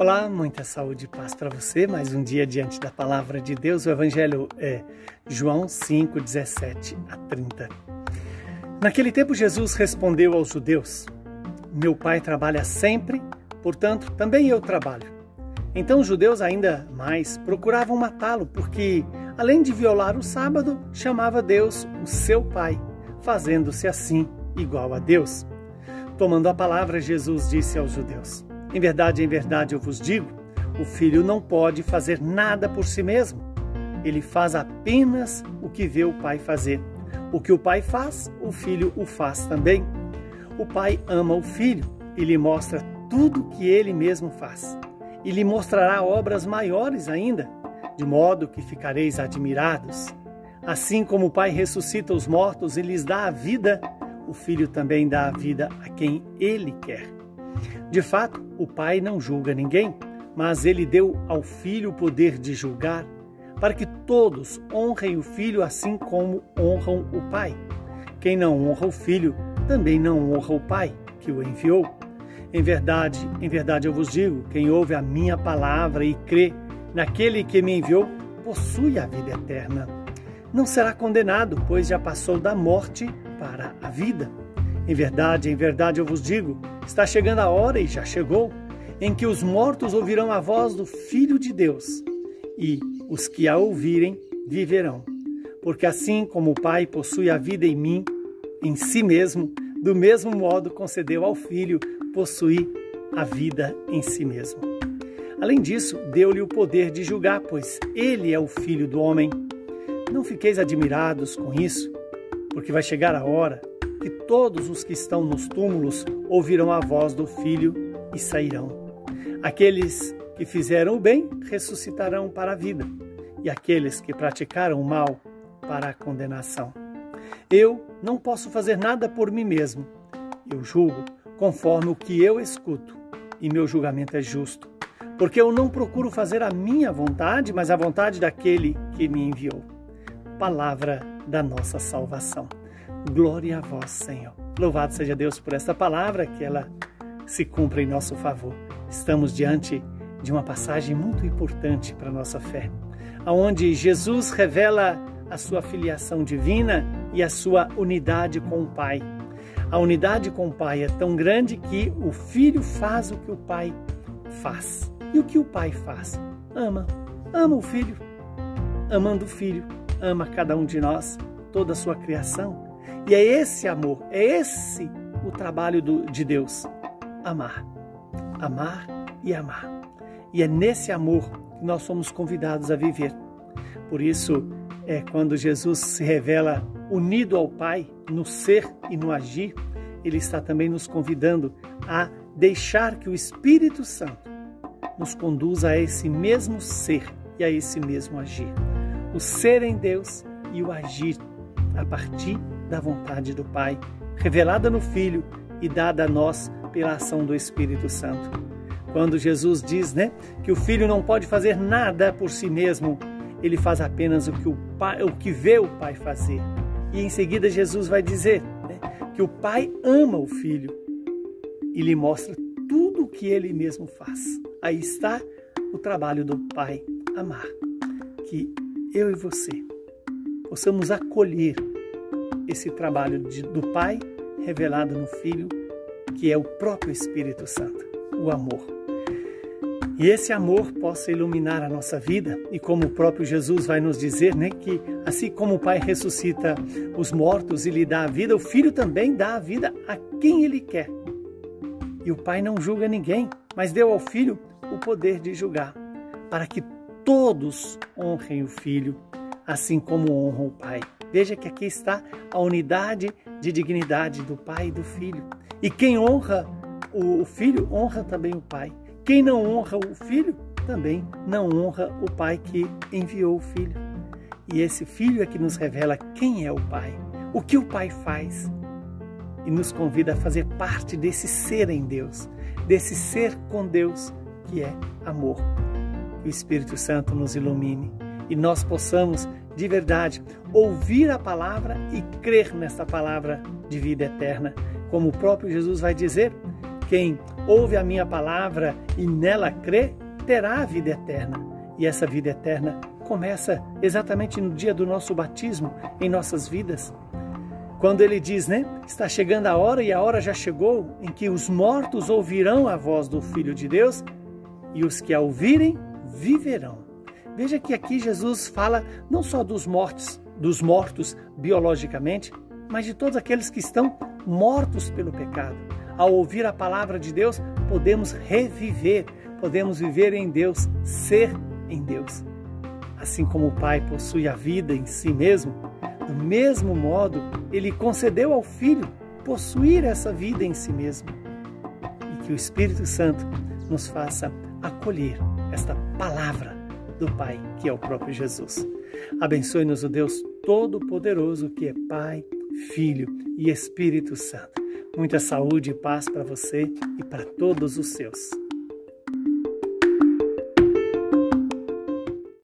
Olá, muita saúde e paz para você. Mais um dia diante da palavra de Deus. O evangelho é João 5, 17 a 30. Naquele tempo, Jesus respondeu aos judeus: Meu pai trabalha sempre, portanto, também eu trabalho. Então os judeus ainda mais procuravam matá-lo, porque, além de violar o sábado, chamava Deus o seu pai, fazendo-se assim igual a Deus. Tomando a palavra, Jesus disse aos judeus: em verdade, em verdade eu vos digo: o filho não pode fazer nada por si mesmo. Ele faz apenas o que vê o pai fazer. O que o pai faz, o filho o faz também. O pai ama o filho e lhe mostra tudo o que ele mesmo faz. E lhe mostrará obras maiores ainda, de modo que ficareis admirados. Assim como o pai ressuscita os mortos e lhes dá a vida, o filho também dá a vida a quem ele quer. De fato, o Pai não julga ninguém, mas ele deu ao Filho o poder de julgar, para que todos honrem o Filho assim como honram o Pai. Quem não honra o Filho, também não honra o Pai, que o enviou. Em verdade, em verdade eu vos digo: quem ouve a minha palavra e crê naquele que me enviou, possui a vida eterna. Não será condenado, pois já passou da morte para a vida. Em verdade, em verdade eu vos digo: está chegando a hora, e já chegou, em que os mortos ouvirão a voz do Filho de Deus, e os que a ouvirem viverão. Porque assim como o Pai possui a vida em mim, em si mesmo, do mesmo modo concedeu ao Filho possuir a vida em si mesmo. Além disso, deu-lhe o poder de julgar, pois ele é o Filho do homem. Não fiqueis admirados com isso, porque vai chegar a hora que todos os que estão nos túmulos ouvirão a voz do Filho e sairão. Aqueles que fizeram o bem ressuscitarão para a vida, e aqueles que praticaram o mal para a condenação. Eu não posso fazer nada por mim mesmo. Eu julgo conforme o que eu escuto, e meu julgamento é justo, porque eu não procuro fazer a minha vontade, mas a vontade daquele que me enviou. Palavra da nossa salvação. Glória a vós, Senhor. Louvado seja Deus por esta palavra, que ela se cumpra em nosso favor. Estamos diante de uma passagem muito importante para a nossa fé, onde Jesus revela a sua filiação divina e a sua unidade com o Pai. A unidade com o Pai é tão grande que o Filho faz o que o Pai faz. E o que o Pai faz? Ama. Ama o Filho. Amando o Filho, ama cada um de nós, toda a sua criação e é esse amor, é esse o trabalho do, de Deus: amar. Amar e amar. E é nesse amor que nós somos convidados a viver. Por isso, é quando Jesus se revela unido ao Pai no ser e no agir, ele está também nos convidando a deixar que o Espírito Santo nos conduza a esse mesmo ser e a esse mesmo agir. O ser em Deus e o agir a partir da vontade do Pai, revelada no Filho e dada a nós pela ação do Espírito Santo. Quando Jesus diz, né, que o filho não pode fazer nada por si mesmo, ele faz apenas o que o pai, o que vê o pai fazer. E em seguida Jesus vai dizer né, que o pai ama o filho e lhe mostra tudo o que ele mesmo faz. Aí está o trabalho do pai amar. Que eu e você possamos acolher esse trabalho de, do Pai revelado no Filho, que é o próprio Espírito Santo, o amor. E esse amor possa iluminar a nossa vida, e como o próprio Jesus vai nos dizer, né, que assim como o Pai ressuscita os mortos e lhe dá a vida, o Filho também dá a vida a quem ele quer. E o Pai não julga ninguém, mas deu ao Filho o poder de julgar, para que todos honrem o Filho, assim como honram o Pai. Veja que aqui está a unidade de dignidade do Pai e do Filho. E quem honra o Filho, honra também o Pai. Quem não honra o Filho, também não honra o Pai que enviou o Filho. E esse Filho é que nos revela quem é o Pai, o que o Pai faz. E nos convida a fazer parte desse ser em Deus, desse ser com Deus que é amor. Que o Espírito Santo nos ilumine e nós possamos de verdade, ouvir a palavra e crer nesta palavra de vida eterna. Como o próprio Jesus vai dizer, quem ouve a minha palavra e nela crê, terá a vida eterna. E essa vida eterna começa exatamente no dia do nosso batismo em nossas vidas. Quando ele diz, né? Está chegando a hora e a hora já chegou em que os mortos ouvirão a voz do Filho de Deus e os que a ouvirem viverão. Veja que aqui Jesus fala não só dos mortos, dos mortos biologicamente, mas de todos aqueles que estão mortos pelo pecado. Ao ouvir a palavra de Deus, podemos reviver, podemos viver em Deus, ser em Deus. Assim como o Pai possui a vida em si mesmo, do mesmo modo, ele concedeu ao Filho possuir essa vida em si mesmo. E que o Espírito Santo nos faça acolher esta palavra do Pai, que é o próprio Jesus. Abençoe-nos o Deus Todo-Poderoso, que é Pai, Filho e Espírito Santo. Muita saúde e paz para você e para todos os seus.